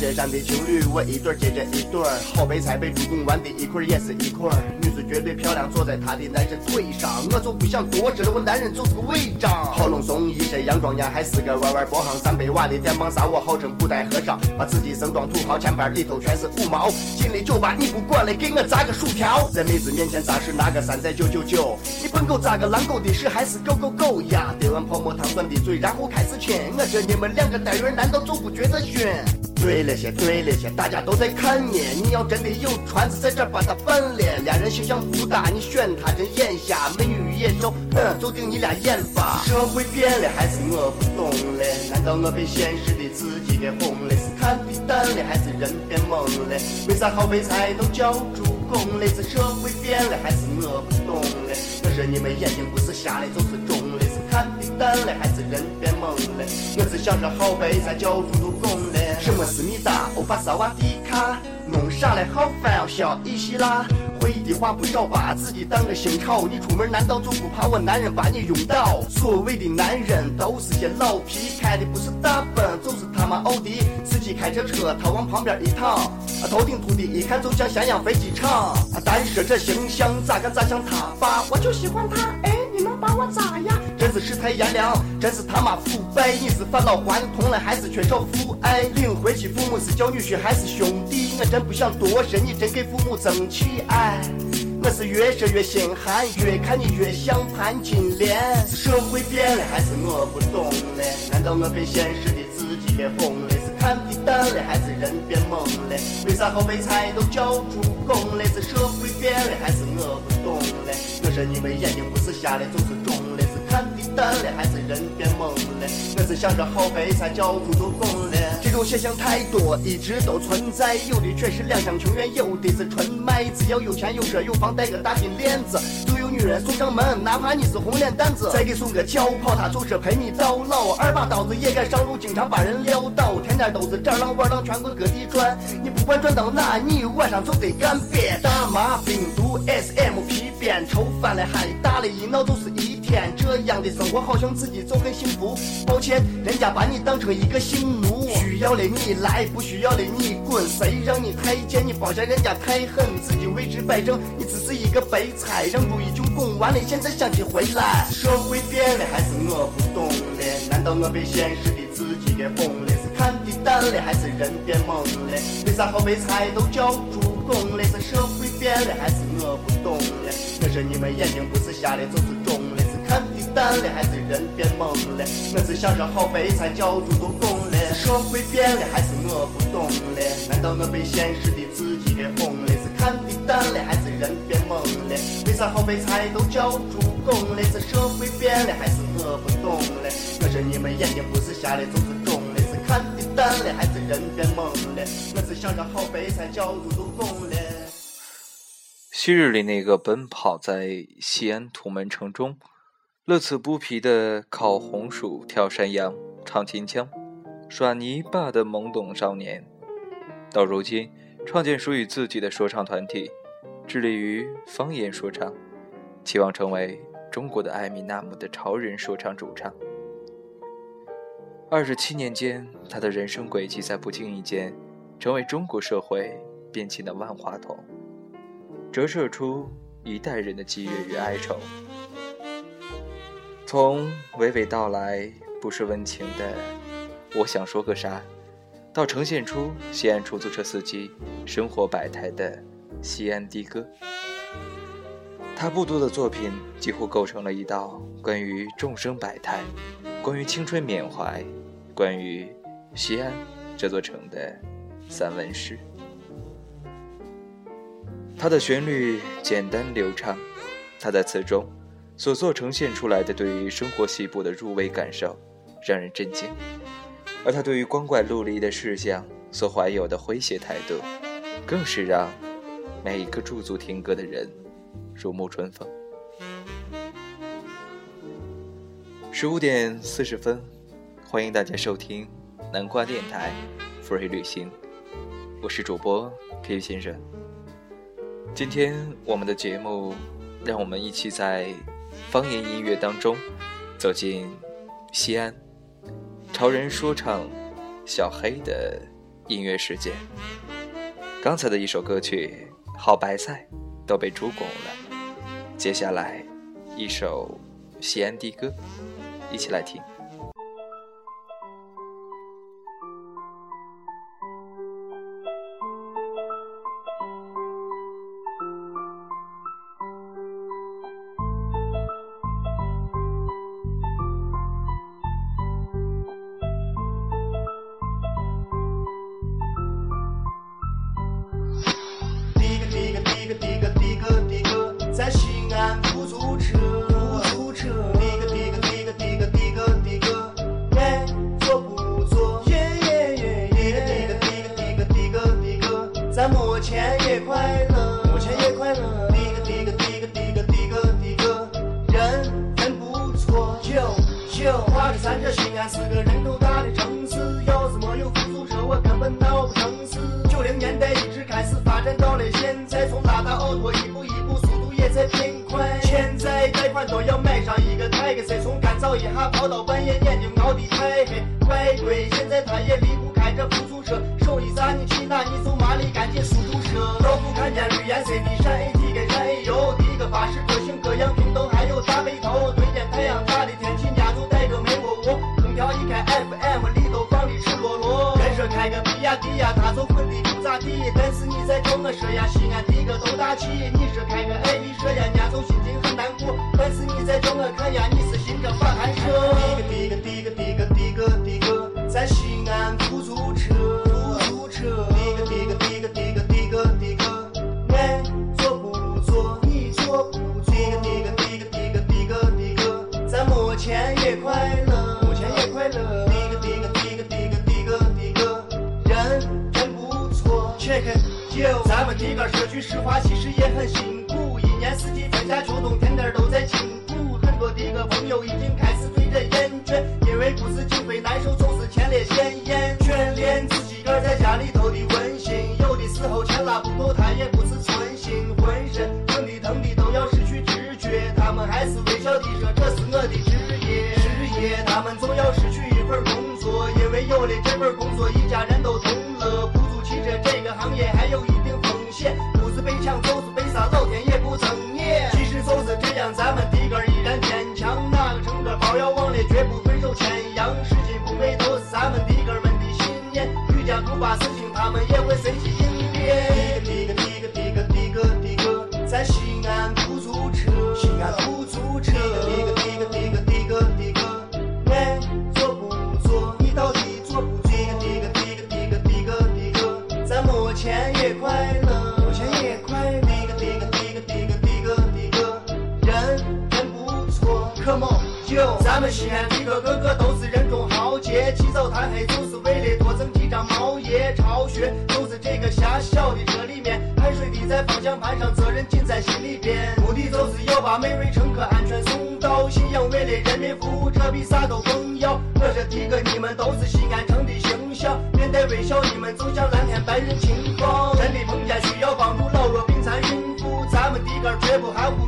街上的情侣，我一对接着一对儿，好白菜被猪拱完的一块也是一块。女子绝对漂亮，坐在她的男人腿上，我就不想多知道我男人就是个违章。好隆松一身洋装呀，还是个弯弯波行三百瓦的电棒刹，我号称古代和尚，把自己盛装土豪，钱包里头全是五毛。进了酒吧你不管了，给我炸个薯条。在妹子面前咋是拿个山寨九九九？你笨狗咋个狼狗的屎还是狗狗狗呀？叠完泡沫糖酸的嘴，然后开始亲。我这你们两个单元难道就不觉得逊？对了些，对了些，大家都在看你。你要真的有传子，在这把他办了。俩人形象不搭，你选他真眼瞎。美女与野兽，哼，就盯你俩眼吧。社会变了，还是我不懂嘞？难道我被现实的自己给哄了？是看的淡了，还是人变懵了？为啥好白菜都叫猪拱嘞？是社会变了，还是我不懂嘞？我说你们眼睛不是瞎了，就是肿了。是看的淡了，还是人变懵了？我只想着好白菜叫助攻了。什么思密达、欧巴萨瓦迪卡，弄啥嘞？好烦哦，小伊西拉。会的话不少把自己当个新潮。你出门难道就不怕我男人把你拥倒？所谓的男人都是些老皮，开的不是大奔就是他妈奥迪。司机开着车，他往旁边一躺，啊头顶秃的，一看就像咸阳飞机场。单说这形象咋个咋像他爸？我就喜欢他，哎，把我咋样？真是世态炎凉，真是他妈腐败！你是返老还童了，还是缺少父爱？领回去父母是叫女婿还是兄弟？我真不想多说，你真给父母争气哎。我是越说越心寒，越看你越像潘金莲。是社会变了，还是我不懂了？难道我被现实的自己给哄了？是看的淡了，还是人变懵了？为啥好白菜都叫猪拱了？是社会变了，还是我不懂了？我说你们眼睛不是瞎了就是肿了，是看的淡了，还是人变懵了？我是想着好白菜叫猪都攻现象太多，一直都存在，有的却是两厢情愿，有的是纯卖。只要有钱有车有房，带个大金链子，就有女人送上门，哪怕你是红脸蛋子，再给送个轿跑，他就是陪你到老。二把刀子也敢上路，经常把人撂倒，天天都是这浪玩浪，全国各地转。你不管转到哪，你晚上就得干瘪。大麻、冰毒、SM、皮鞭，抽翻了还打了，一闹就是一天。这样的生活好像自己就很幸福。抱歉，人家把你当成一个性奴，需要的你来，不需要的你滚。谁让你太贱，你包下人家太狠，自己为之摆正，你只是一个白菜，让朱一军拱完了，现在想起回来。社会变了，还是我不懂了？难道我被现实的自己给哄了？是看的淡了，还是人变懵了？为啥好白菜都叫猪拱了？是社会变了，还是我不懂了？我说你们眼睛不是瞎了就是肿了，是看的淡了，还是人变懵了？我只想着好白菜叫助都攻了。社会变了，还是我不懂了？难道我被现实的自己给哄了？是看的淡了，还是人变懵了？为啥好白菜都叫助攻了？是社会变了，还是我不懂了？我说你们眼睛不是瞎了就是肿了，是看的淡了，还是人变懵了？我只想着好白菜叫助都攻了。昔日里那个奔跑在西安土门城中，乐此不疲的烤红薯、跳山羊、唱秦腔、耍泥巴的懵懂少年，到如今创建属于自己的说唱团体，致力于方言说唱，期望成为中国的艾米纳姆的潮人说唱主唱。二十七年间，他的人生轨迹在不经意间，成为中国社会变迁的万花筒。折射出一代人的激越与哀愁，从娓娓道来不失温情的“我想说个啥”，到呈现出西安出租车司机生活百态的《西安的歌》，他不多的作品几乎构成了一道关于众生百态、关于青春缅怀、关于西安这座城的散文诗。它的旋律简单流畅，他在词中所做呈现出来的对于生活细部的入微感受，让人震惊；而他对于光怪陆离的事项所怀有的诙谐态度，更是让每一个驻足听歌的人如沐春风。十五点四十分，欢迎大家收听南瓜电台 Free 旅行，我是主播皮皮先生。今天我们的节目，让我们一起在方言音乐当中走进西安潮人说唱小黑的音乐世界。刚才的一首歌曲《好白菜》都被猪拱了，接下来一首西安的歌，一起来听。俺都要买上一个泰克赛，从干燥一下跑到半夜，眼睛熬的太黑。乖乖，现在他也离不开这出租车。手一撒，你去哪？你走马里赶紧速度车。老夫看见绿颜色的闪 AT 跟闪 A 油，第一个巴士各型各样，平等还有大背头。对见太阳大的天气，伢就带个美窝窝。空调一开，FM 里头放的赤裸裸。人说开个比亚迪呀，他就混的不咋地。但是你再叫我说呀，西安的个都大气。你说开个爱丽舍呀，伢就心。但是你再叫我看呀，你是心着法寒舍。滴个滴个滴个滴个滴个，在西安出租车，出租车。滴个滴个滴个滴个滴个滴个，爱坐不坐？你坐不坐？滴个滴个滴个滴个滴个滴个，咱没钱也快乐，没钱也快乐。滴个滴个滴个滴个滴个滴个，人真不错。check 九，咱们的个社区实话其实也很辛苦，一年四季春夏秋冬天天都在辛苦。很我的个朋友已经开始对着厌倦，因为不是经费难受，就是前列腺炎，全连自己个在家里头的温馨。有的时候钱拉不够，他也不是存心，浑身疼的疼的都要失去知觉。他们还是微笑的说这是我的职业，职业。他们总要失去一份工作，因为有了这份工作，一家人都同乐。出租汽车这个行业还有一定风险，不是被抢走西安的个个个都是人中豪杰，起早贪黑就是为了多挣几张毛爷。巢穴就是这个狭小的车里面，汗水滴在方向盘上，责任尽在心里边。目的就是要把每位乘客安全送到，信仰为了人民服务，这比啥都重要。我说的个你们都是西安城的形象，面带微笑，你们走向蓝天白云晴空。真的碰见需要帮助老弱病残孕妇，咱们的个绝不含糊，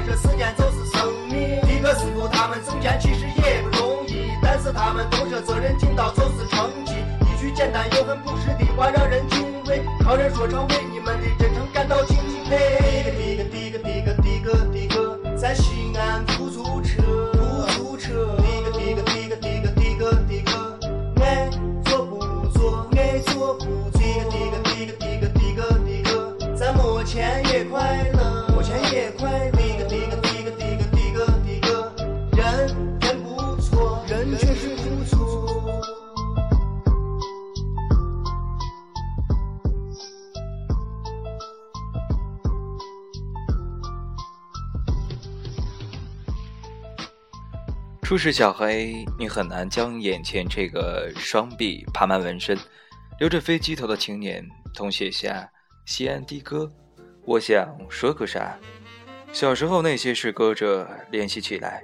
这许多他说时间就是生命。的个师傅他们挣钱其实也不容易，但是他们都说责任尽到就是成绩。一句简单又很朴实的话让人敬畏，靠人说唱为你们的真诚感到敬佩。滴个滴个滴个滴个滴个，在西初识小黑，你很难将眼前这个双臂爬满纹身、留着飞机头的青年同写下西安的歌。我想说个啥？小时候那些事搁着联系起来，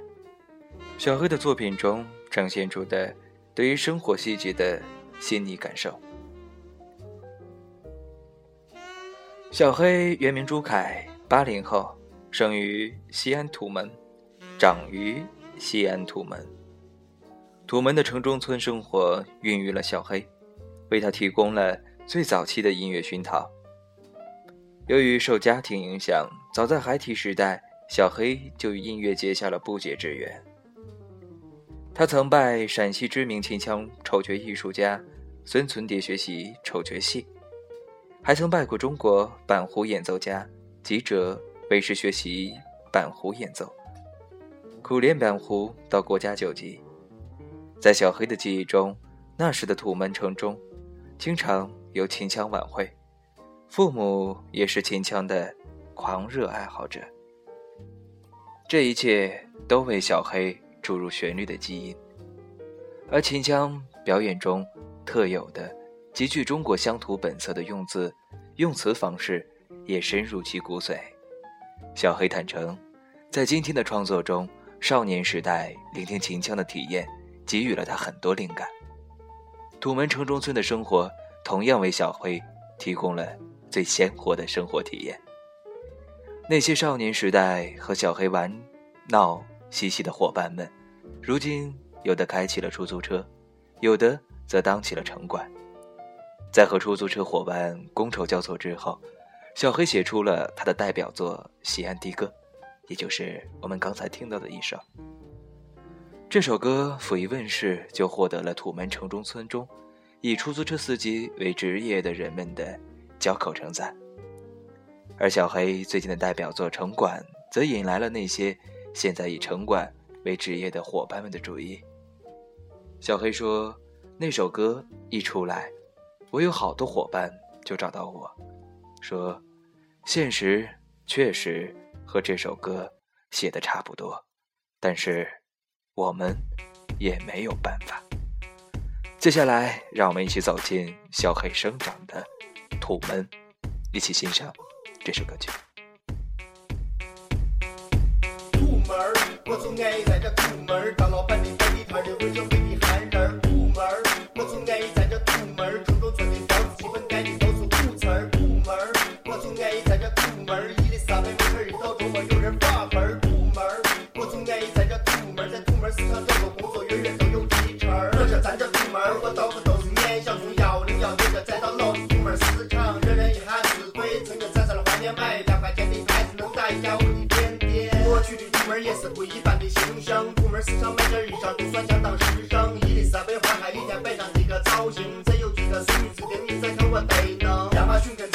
小黑的作品中呈现出的对于生活细节的细腻感受。小黑原名朱凯，八零后，生于西安土门，长于西安土门，土门的城中村生活孕育了小黑，为他提供了最早期的音乐熏陶。由于受家庭影响，早在孩提时代，小黑就与音乐结下了不解之缘。他曾拜陕西知名秦腔丑角艺术家孙存蝶学习丑角戏，还曾拜过中国板胡演奏家吉喆为师学习板胡演奏，苦练板胡到国家九级。在小黑的记忆中，那时的土门城中，经常有秦腔晚会，父母也是秦腔的狂热爱好者。这一切都为小黑注入旋律的基因，而秦腔表演中特有的极具中国乡土本色的用字、用词方式，也深入其骨髓。小黑坦诚，在今天的创作中，少年时代聆听秦腔的体验。给予了他很多灵感。土门城中村的生活同样为小黑提供了最鲜活的生活体验。那些少年时代和小黑玩闹嬉戏的伙伴们，如今有的开起了出租车，有的则当起了城管。在和出租车伙伴觥筹交错之后，小黑写出了他的代表作《西安的歌》，也就是我们刚才听到的一首。这首歌甫一问世，就获得了土门城中村中以出租车司机为职业的人们的交口称赞。而小黑最近的代表作《城管》则引来了那些现在以城管为职业的伙伴们的注意。小黑说：“那首歌一出来，我有好多伙伴就找到我，说，现实确实和这首歌写的差不多，但是。”我们也没有办法。接下来，让我们一起走进小黑生长的土门，一起欣赏这首歌曲。土门，我总爱在这土门儿当老板的摆地摊的会就会的憨着土门儿，我到处都是撵小葱幺零幺，接着再到老子土门儿市场，人人一喊子贵，曾经站上了饭店买两块钱的牌子能打一下我的点点。我去的土门儿也是不一般的形象，土门市场买件衣裳都算相当时尚。一里三百花还一天摆上几个造型，再有几个孙女指定你再看我得能。亚马逊跟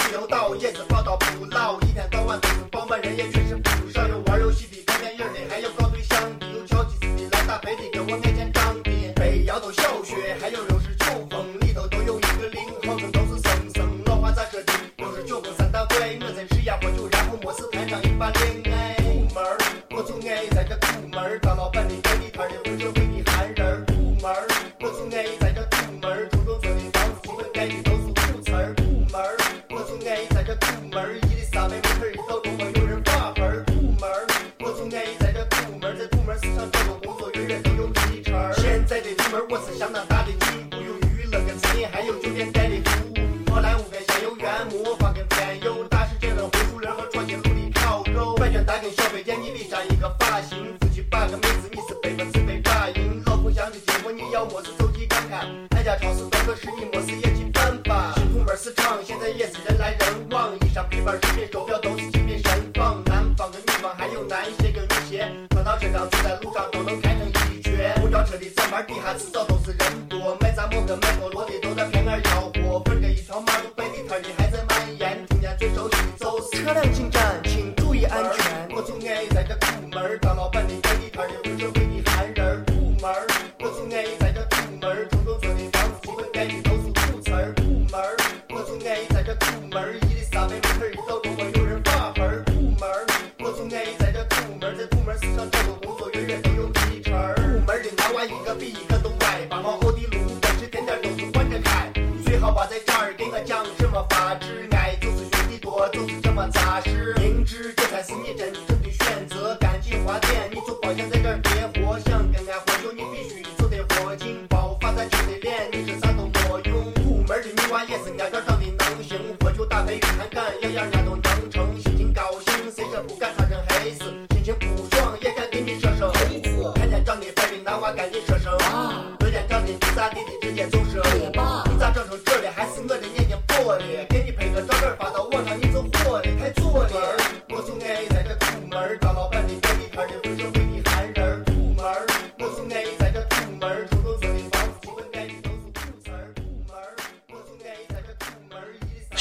鞋跟女鞋，穿到身上走在路上都能开成一绝。公交车的站牌底下迟早都是人多，卖杂货跟卖菠萝的都在偏儿吆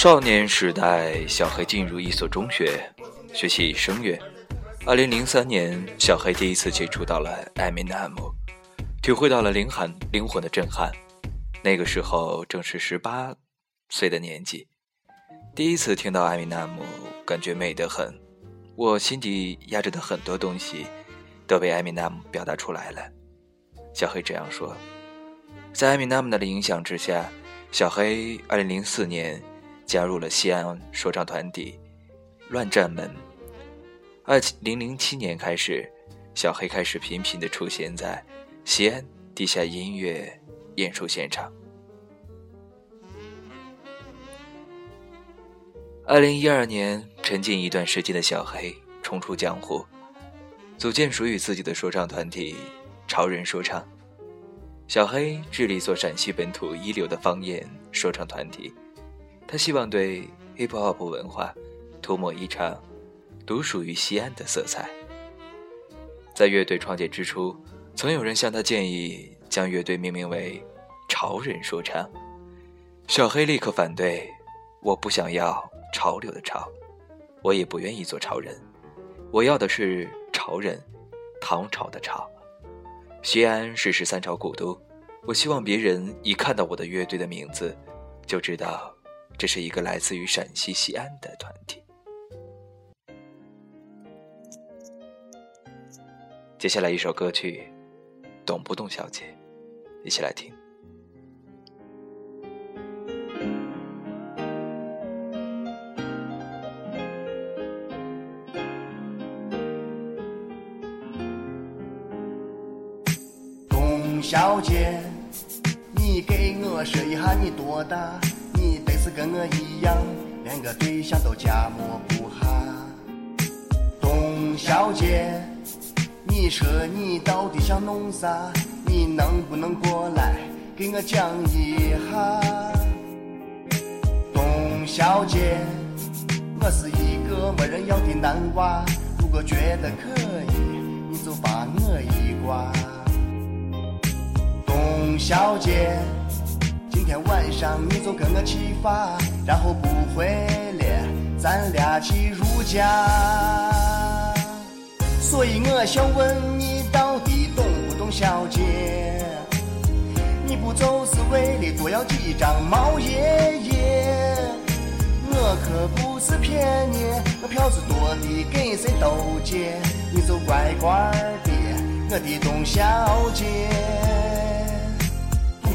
少年时代，小黑进入一所中学，学习声乐。二零零三年，小黑第一次接触到了艾米纳姆，体会到了灵魂灵魂的震撼。那个时候正是十八岁的年纪，第一次听到艾米纳姆，感觉美得很。我心底压着的很多东西，都被艾米纳姆表达出来了。小黑这样说。在艾米纳姆的影响之下，小黑二零零四年加入了西安说唱团体乱战门。二零零七年开始，小黑开始频频的出现在西安地下音乐演出现场。二零一二年，沉浸一段时间的小黑冲出江湖，组建属于自己的说唱团体——潮人说唱。小黑致力做陕西本土一流的方言说唱团体，他希望对 hip hop 文化涂抹一场。独属于西安的色彩。在乐队创建之初，曾有人向他建议将乐队命名为“潮人说唱”。小黑立刻反对：“我不想要潮流的潮，我也不愿意做潮人，我要的是潮人，唐朝的朝。西安是十三朝古都，我希望别人一看到我的乐队的名字，就知道这是一个来自于陕西西安的团体。”接下来一首歌曲，懂不懂小姐？一起来听。董小姐，你给我说一下你多大？是跟我一样，连个对象都夹摸不下。董小姐。你说你到底想弄啥？你能不能过来给我讲一下？董小姐，我是一个没人要的男娃，如果觉得可以，你就把我一挂。董小姐，天晚上你就跟我起发，然后不回了，咱俩去如家。所以我想问你，到底懂不懂，小姐？你不就是为了多要几张毛爷爷？我可不是骗你，我票子多的给谁都借，你就乖乖的，我的董小姐。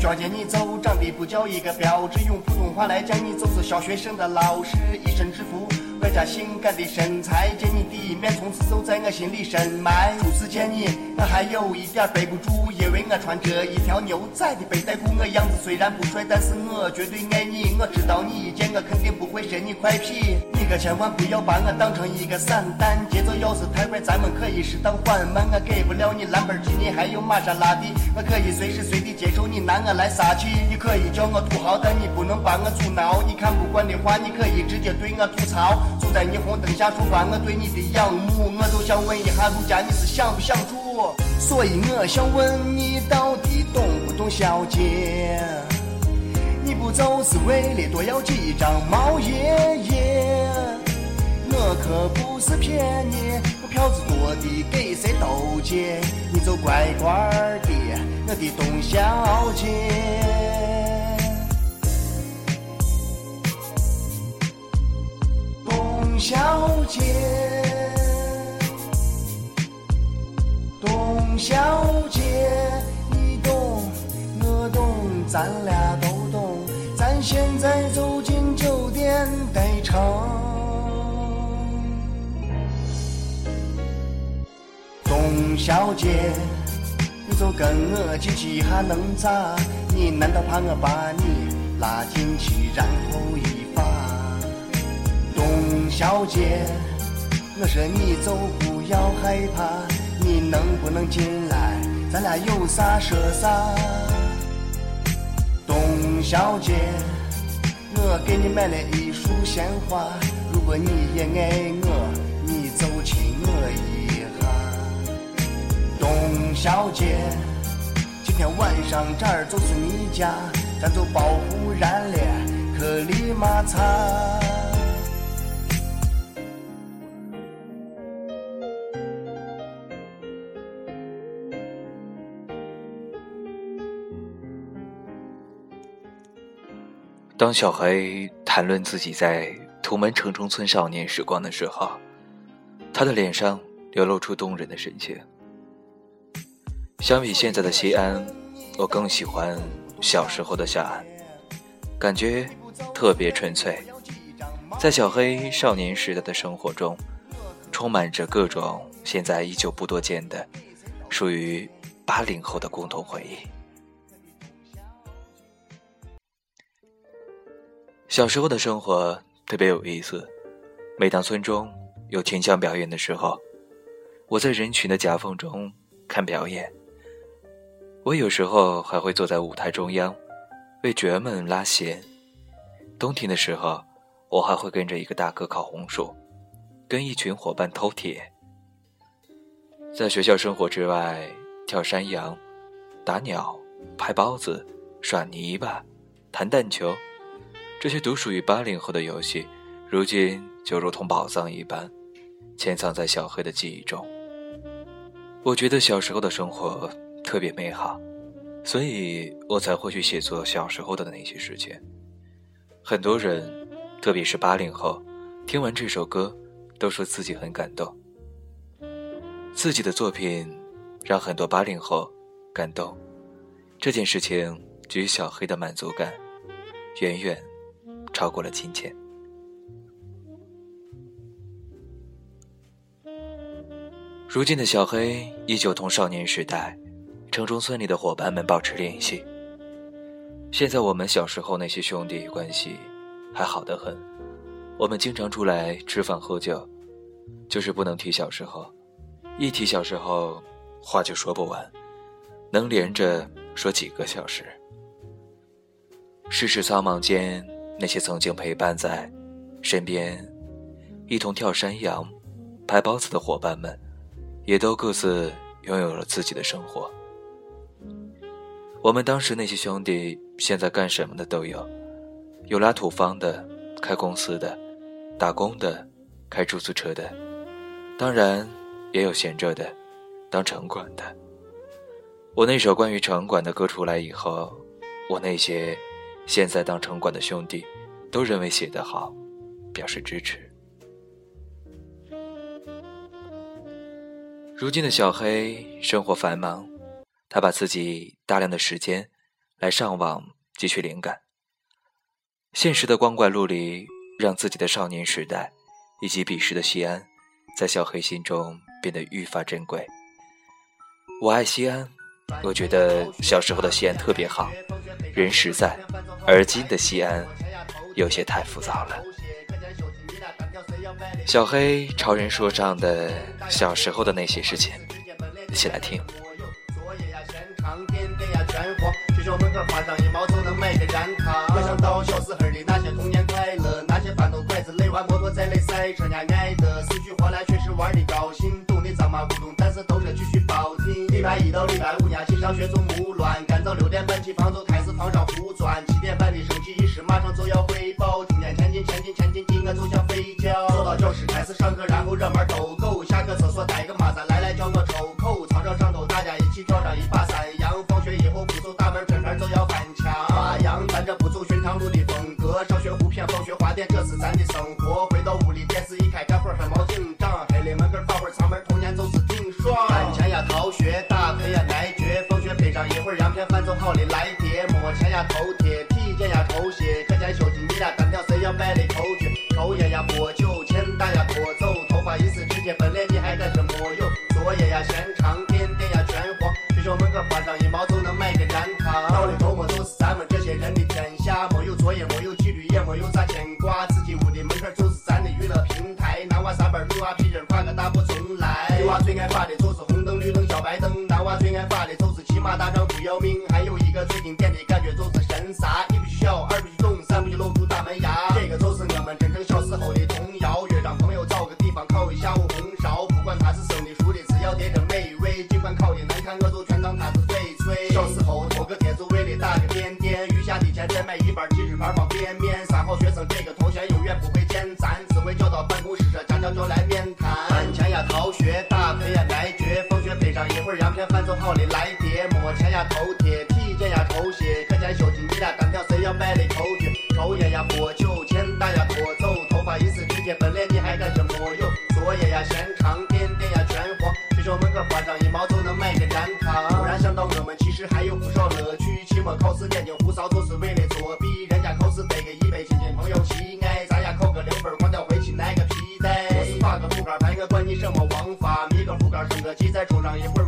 董小姐，你走长得不叫一个标致，用普通话来讲，你就是小学生的老师，一身制服。加性感的身材，见你第一面，从此就在我心里深埋。初次见你，我还有一点背不住，因为我穿着一条牛仔的背带裤。我样子虽然不帅，但是我绝对爱你。我知道你一见我肯定不会伸你块皮，你可千万不要把我当成一个散弹。节奏要是太快，咱们可以适当缓慢。我给不了你兰博基尼，还有玛莎拉蒂，我可以随时随地接受你拿我来撒气。你可以叫我土豪，但你不能把我阻挠。你看不惯的话，你可以直接对我吐槽。走在霓虹灯下，抒发我对你的仰慕，我就想问一下陆家，你是想不想住？所以我想问你，到底懂不懂，小姐？你不就是为了多要几张毛爷爷？我可不是骗你，我票子多的给谁都借，你就乖乖的，我的董小姐。小姐，董小姐，你懂，我懂，咱俩都懂。咱现在走进酒店得成。董小姐，你就跟我进去还能咋？你难道怕我把你拉进去，然后一？小姐，我说你就不要害怕，你能不能进来？咱俩有啥说啥。董小姐，我给你买了一束鲜花，如果你也爱我，你就亲我一下。董小姐，今天晚上这儿就是你家，咱就保护燃烈，克里马擦。当小黑谈论自己在土门城中村少年时光的时候，他的脸上流露出动人的神情。相比现在的西安，我更喜欢小时候的夏安，感觉特别纯粹。在小黑少年时代的生活中，充满着各种现在依旧不多见的属于八零后的共同回忆。小时候的生活特别有意思，每当村中有群像表演的时候，我在人群的夹缝中看表演。我有时候还会坐在舞台中央，为角儿们拉弦。冬天的时候，我还会跟着一个大哥烤红薯，跟一群伙伴偷铁。在学校生活之外，跳山羊、打鸟、拍包子、耍泥巴、弹弹球。这些独属于八零后的游戏，如今就如同宝藏一般，潜藏在小黑的记忆中。我觉得小时候的生活特别美好，所以我才会去写作小时候的那些事情。很多人，特别是八零后，听完这首歌，都说自己很感动。自己的作品让很多八零后感动，这件事情给予小黑的满足感，远远。超过了金钱。如今的小黑依旧同少年时代城中村里的伙伴们保持联系。现在我们小时候那些兄弟关系还好得很，我们经常出来吃饭喝酒，就是不能提小时候，一提小时候话就说不完，能连着说几个小时。世事苍茫间。那些曾经陪伴在身边，一同跳山羊、拍包子的伙伴们，也都各自拥有了自己的生活。我们当时那些兄弟，现在干什么的都有：有拉土方的，开公司的，打工的，开出租车的，当然也有闲着的，当城管的。我那首关于城管的歌出来以后，我那些。现在当城管的兄弟，都认为写得好，表示支持。如今的小黑生活繁忙，他把自己大量的时间来上网汲取灵感。现实的光怪陆离，让自己的少年时代以及彼时的西安，在小黑心中变得愈发珍贵。我爱西安，我觉得小时候的西安特别好，人实在。而今的西安，有些太浮躁了。小黑超人说唱的小时候的那些事情，一起来听。礼拜一到礼拜五，伢去上学就木乱，干早六点半起床就开始放上胡钻。七点半的升旗仪式，马上就要。进前进，紧我就想飞脚。走到教室开始上课，然后热门逗狗。下课厕所带个马子，来来叫我抽口。操场上头大家一起跳上一把山羊。放学以后不走大门。偏偏就要翻墙，花样咱这不走寻常路的风格。上学胡骗，放学花店，这是咱的生活。回到屋里，电视一开，干活还冒紧张。黑里门口放会儿藏门，童年就是挺爽。赚钱呀，逃学，打牌呀，挨绝。放学背上一会儿羊片，饭做好了来碟。摸钱呀，偷贴，体检呀，抽血。课间休息，你俩单挑，谁要卖的口诀？抽烟呀，喝酒，钱大呀，拖走。个副杆升个机，再冲上一会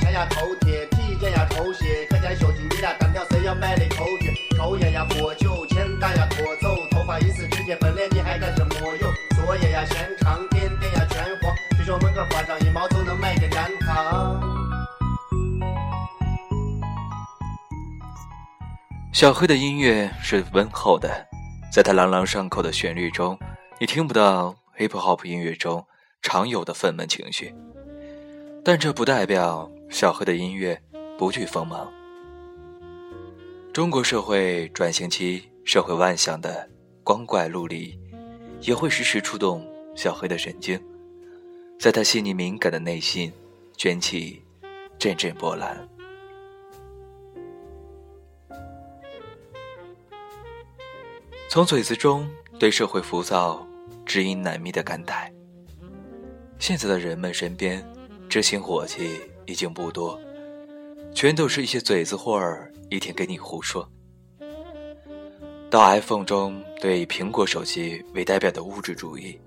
电，莫签呀头贴，体检呀抽血，课间休息你俩单挑谁要摆的口诀，抽烟呀喝酒，钱打呀拖走，头发一时之间分裂你还干什么哟？作业呀嫌长点点呀全黄，学校门口换上一毛就能买个健康。小黑的音乐是温厚的，在他朗朗上口的旋律中，你听不到 hip hop 音乐中常有的愤懑情绪。但这不代表小黑的音乐不惧锋芒。中国社会转型期，社会万象的光怪陆离，也会时时触动小黑的神经，在他细腻敏感的内心卷起阵阵波澜。从嘴子中对社会浮躁、知音难觅的感慨。现在的人们身边，知心伙计已经不多，全都是一些嘴子货儿，一天给你胡说。到 iPhone 中对苹果手机为代表的物质主义、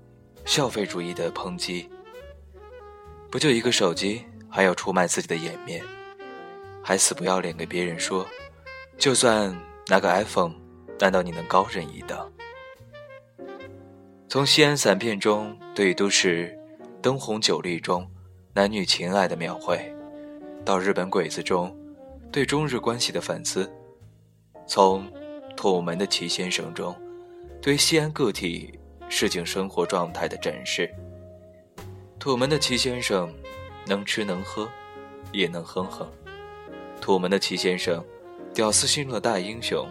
消费主义的抨击，不就一个手机，还要出卖自己的颜面，还死不要脸给别人说，就算拿个 iPhone。难道你能高人一等？从西安散片中对都市灯红酒绿中男女情爱的描绘，到日本鬼子中对中日关系的反思，从土门的齐先生中对西安个体市井生活状态的展示。土门的齐先生能吃能喝，也能哼哼。土门的齐先生，屌丝心中的大英雄。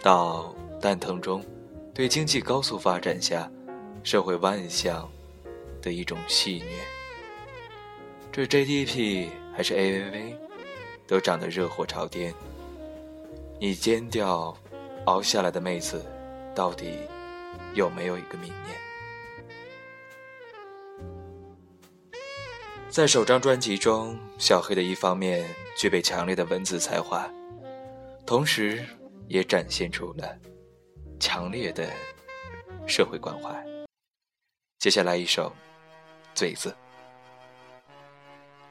到蛋疼中，对经济高速发展下社会万象的一种戏谑。这 GDP 还是 AVV，都涨得热火朝天。你尖调熬下来的妹子，到底有没有一个明年？在首张专辑中，小黑的一方面具备强烈的文字才华，同时。也展现出了强烈的社会关怀。接下来一首《嘴子》，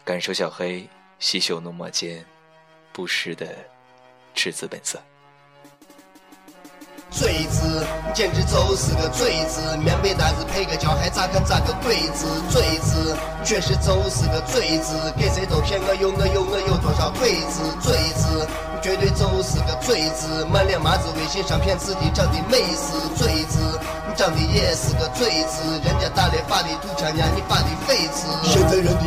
感受小黑细嗅浓墨间不失的赤子本色。嘴子简直就是个嘴子，棉被单子配个脚还咋看咋个鬼子？嘴子确实就是个嘴子，给谁都骗我有我有我有多少鬼子？嘴子绝对就是个嘴子，满脸麻子，微信上骗自己长得美是嘴子。长得也是个嘴子，人家打的发的土枪呀，你发的痱子。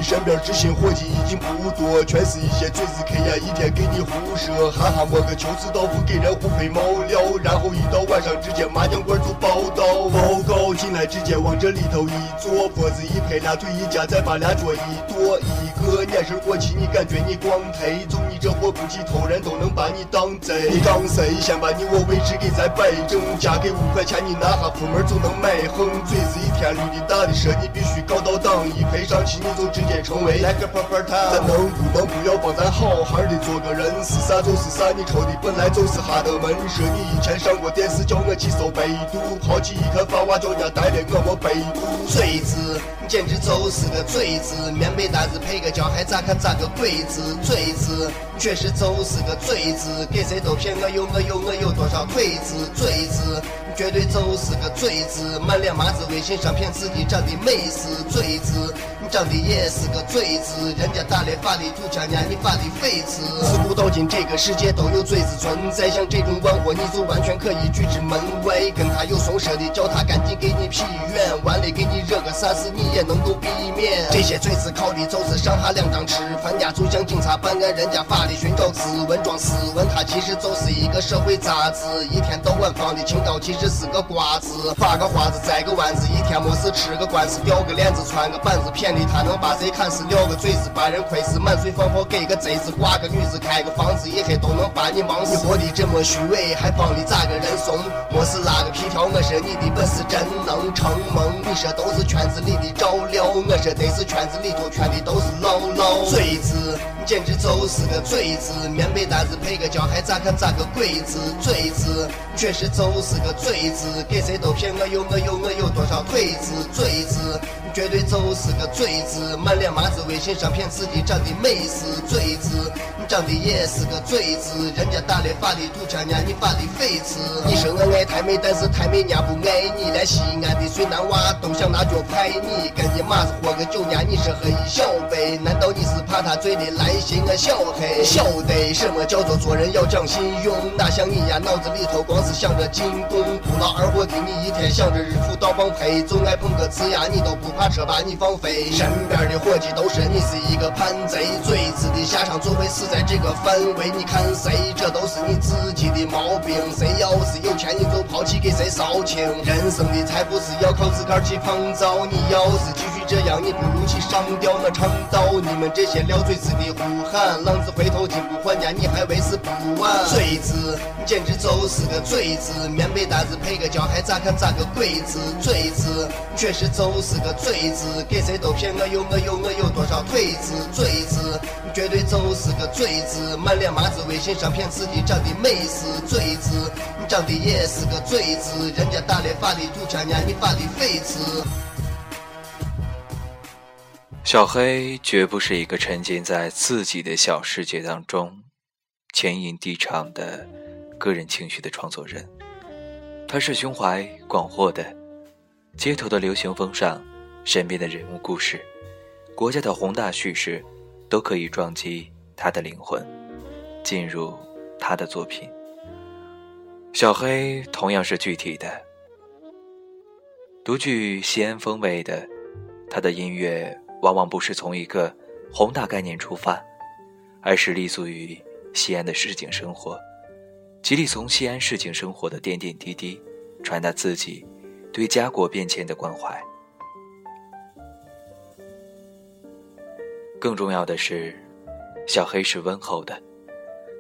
你身边知心伙计已经不多，全是一些嘴子开呀，一天给你胡说，哈哈摸个秋子豆腐给人胡费毛料，然后一到晚上直接麻将馆就报道，报告进来直接往这里头一坐，脖子一拍俩腿一夹再把俩桌一跺，一个眼神过去你感觉你光忒，这货估计偷人都能把你当贼。你当谁？先把你我位置给咱摆正，加给五块钱你拿下铺门。就能买横嘴子一天绿的大的蛇，你必须搞到档，一配上去你就直接成为来个泡泡糖。咱能不能不要帮咱好好的做个人？是啥就是啥，你抽的本来就是哈德门。说你以前上过电视，叫我去搜百度，好奇一看发娃叫家带的我没百度。嘴子你简直就是个嘴子，棉被单子配个胶还咋看咋个鬼子？嘴子确实就是个嘴子，给谁都骗我有我有我有多少鬼子？嘴子绝对就是个嘴子，满脸麻子，微信上骗自己长得美是嘴子，长得也是个嘴子，人家打的法的土枪，伢你发的废纸。自古到今这个世界都有嘴子存在，像这种玩火你就完全可以拒之门外。跟他有送舍的，叫他赶紧给你批远，完了给你惹个啥事你也能够避免。这些嘴子靠的就是上下两张吃饭家，就像警察办案，人家法律寻找指纹装斯文，他其实就是一个社会杂志，一天到晚放的青岛其实是个瓜子，发个花子摘个丸子，一天没事吃个官司，掉个链子穿个板子，骗他能把谁看死，撂个嘴子把人亏死，满嘴放炮给个贼子，挂个女子开个房子，一黑都能把你忙死。活的这么虚伪，还帮你咋个人怂？没事拉个皮条，我说你的本事真能成梦。你说都是圈子里的照料，我说得是圈子里头圈的都是老老嘴子。简直就是个嘴子，棉被单子配个胶，还咋看咋个鬼子？嘴子确实就是个嘴子，给谁都骗我有我有我有多少腿子？嘴子绝对就是个嘴子，满脸麻子，微信上骗自己长得美是嘴子，你长得也是个嘴子，人家打的发的土枪伢你发的废纸。你说我爱太美，但是太美伢不爱你，连西安的水男娃都想拿脚拍你，跟你妈子喝个酒伢你是喝一小杯，难道你是怕他醉的来？信我小黑？晓得什么叫做做人要讲信用，哪像你呀脑子里头光是想着进攻，不劳而获的你一天想着日复倒帮赔，总爱碰个瓷呀你都不怕车把你放飞，身边的伙计都说你是一个叛贼，最次的下场就会死在这个范围，你看谁这都是你自己的毛病，谁要是有钱你就抛弃给谁烧钱，人生的财富是要靠自个儿去创造，你要是去这样，你不如去上吊那长刀，你们这些撂嘴子的。呼喊，浪子回头金不换，家你还为时不晚。嘴子，你简直就是个嘴子，棉被单子配个胶，还咋看咋个鬼子？嘴子，你确实就是个嘴子，给谁都骗我有我有我有多少腿子？嘴子，你绝对就是个嘴子，满脸麻子，微信上骗自己长得美是嘴子，你长得也是个嘴子，人家打的发的土枪，伢你发的废子。小黑绝不是一个沉浸在自己的小世界当中，浅吟低唱的个人情绪的创作人。他是胸怀广阔的，街头的流行风尚，身边的人物故事，国家的宏大叙事，都可以撞击他的灵魂，进入他的作品。小黑同样是具体的，独具西安风味的，他的音乐。往往不是从一个宏大概念出发，而是立足于西安的市井生活，极力从西安市井生活的点点滴滴传达自己对家国变迁的关怀。更重要的是，小黑是温厚的，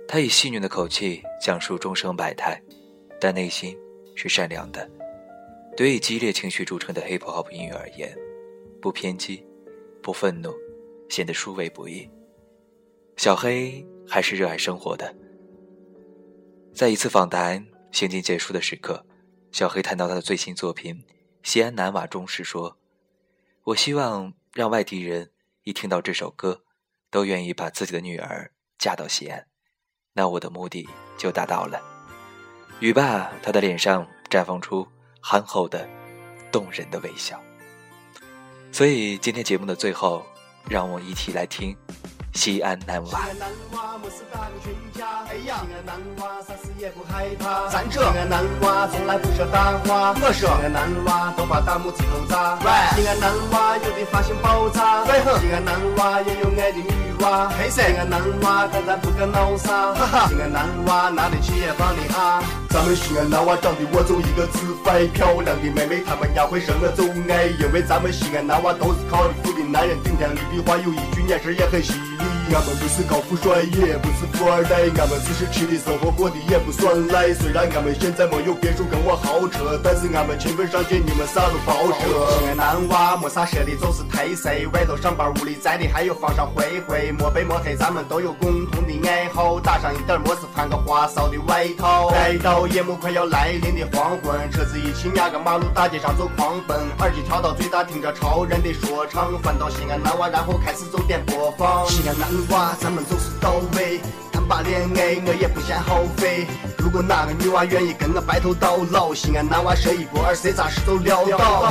他以戏谑的口气讲述众生百态，但内心是善良的。对以激烈情绪著称的 hip hop 音乐而言，不偏激。不愤怒，显得殊为不易。小黑还是热爱生活的。在一次访谈行进结束的时刻，小黑谈到他的最新作品《西安南瓦》中时说：“我希望让外地人一听到这首歌，都愿意把自己的女儿嫁到西安，那我的目的就达到了。”语罢，他的脸上绽放出憨厚的、动人的微笑。所以今天节目的最后，让我一起来听《西安男娃》。西安男娃啥事也不害怕，站着。西安男娃从来不说大话，我说。西安男娃都把大拇指头扎。西安男娃有的发型爆炸，西安男娃也有爱的女娃。嘿西安男娃但咱不敢闹啥，西安男娃哪里去也。咱们西安男娃长得我就一个漂亮的妹妹她们家会就爱，因为咱们西安男娃都是靠的富的男人顶天立地，话有一句眼神也很犀利。俺们不是高富帅，也不是富二代，俺们只是吃的生活过得也不算赖。虽然俺们现在没有别墅跟我豪车，但是俺们勤奋上进，你们啥都不好说。西安男娃没啥说的，就是忒塞。外头上班，屋里宅的，还有房上灰灰。没白没黑，咱们都有共同的爱好，打上一点墨是穿个花哨的外套。来到夜幕快要来临的黄昏，车子一起压个马路，大街上就狂奔，耳机调到最大，听着超人的说唱。翻到西安男娃，然后开始走点播放。西安男。娃，咱们就是到位。谈把恋爱，我也不嫌耗费。如果哪个女娃愿意跟我白头到老，西安男娃舍一不二，谁咋事都，撂倒，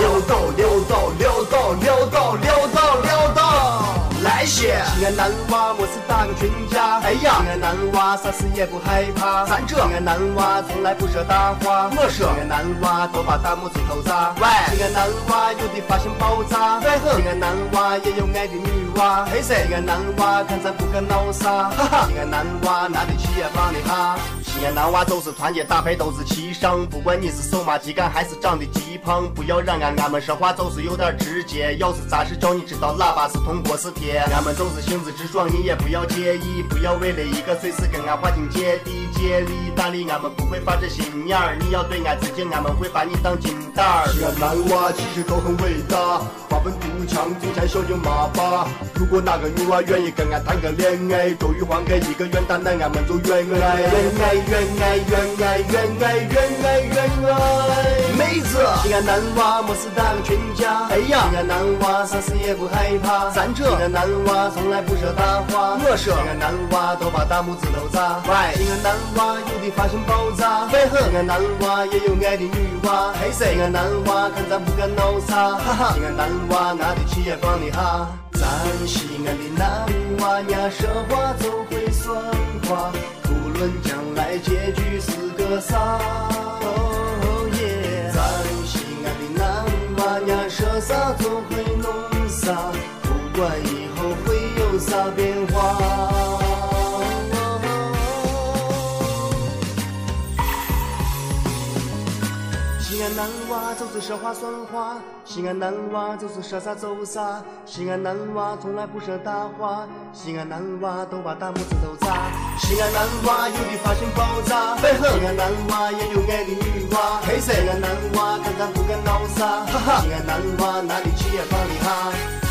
安男娃我是大个群家，哎呀！西安男娃啥事也不害怕，咱这西安男娃从来不说大话，我说西安男娃都把大拇指头扎。喂！西安男娃有的发型爆炸，对很。西安男娃也有爱的女娃，嘿噻！西安男娃看咱不敢闹啥，哈哈！西安男娃拿得起也放得下。俺男娃都是团结打牌都是齐上，不管你是手麻鸡杆还是长得极胖，不要让俺俺们说话就是有点直接，要是咋是叫你知道喇叭是铜锅是铁。俺们都是性子直爽，你也不要介意，不要为了一个碎事跟俺划清界地界里大理，俺们不会发这心眼儿。你要对俺自敬，俺们会把你当金蛋儿。西安男娃其实都很伟大，发愤图强，中山小警骂爸。如果哪个女娃愿意跟俺谈个恋爱，周玉环给一个元旦，那俺们就愿爱，愿爱，愿爱，愿爱，愿爱，愿爱，愿爱。妹子，西安男娃没事打个群架，哎呀，西安男娃啥事也不害怕，咱这西安男娃从来不说大话，我说西安男娃都把大拇指头扎。喂，西安男娃有的发型爆炸，为何。西安男娃也有爱的女娃，嘿噻，西安男娃看咱不敢闹啥，哈哈，西安男娃拿得起也放得下。咱西安的男娃呀，说话就会算话，不论将来结局是个啥。哦耶，咱西安的男娃呀，说啥总会弄啥，不管以后会有啥变化。安男娃就是说话算话，西安男娃就是说啥做啥，西安男娃从来不说大话，西安男娃都把大拇指头扎。西安男娃有的发型爆炸，西安男娃也有爱的女娃，嘿噻。西安男娃看看不敢闹啥，哈哈。西安男娃哪里去也放得下。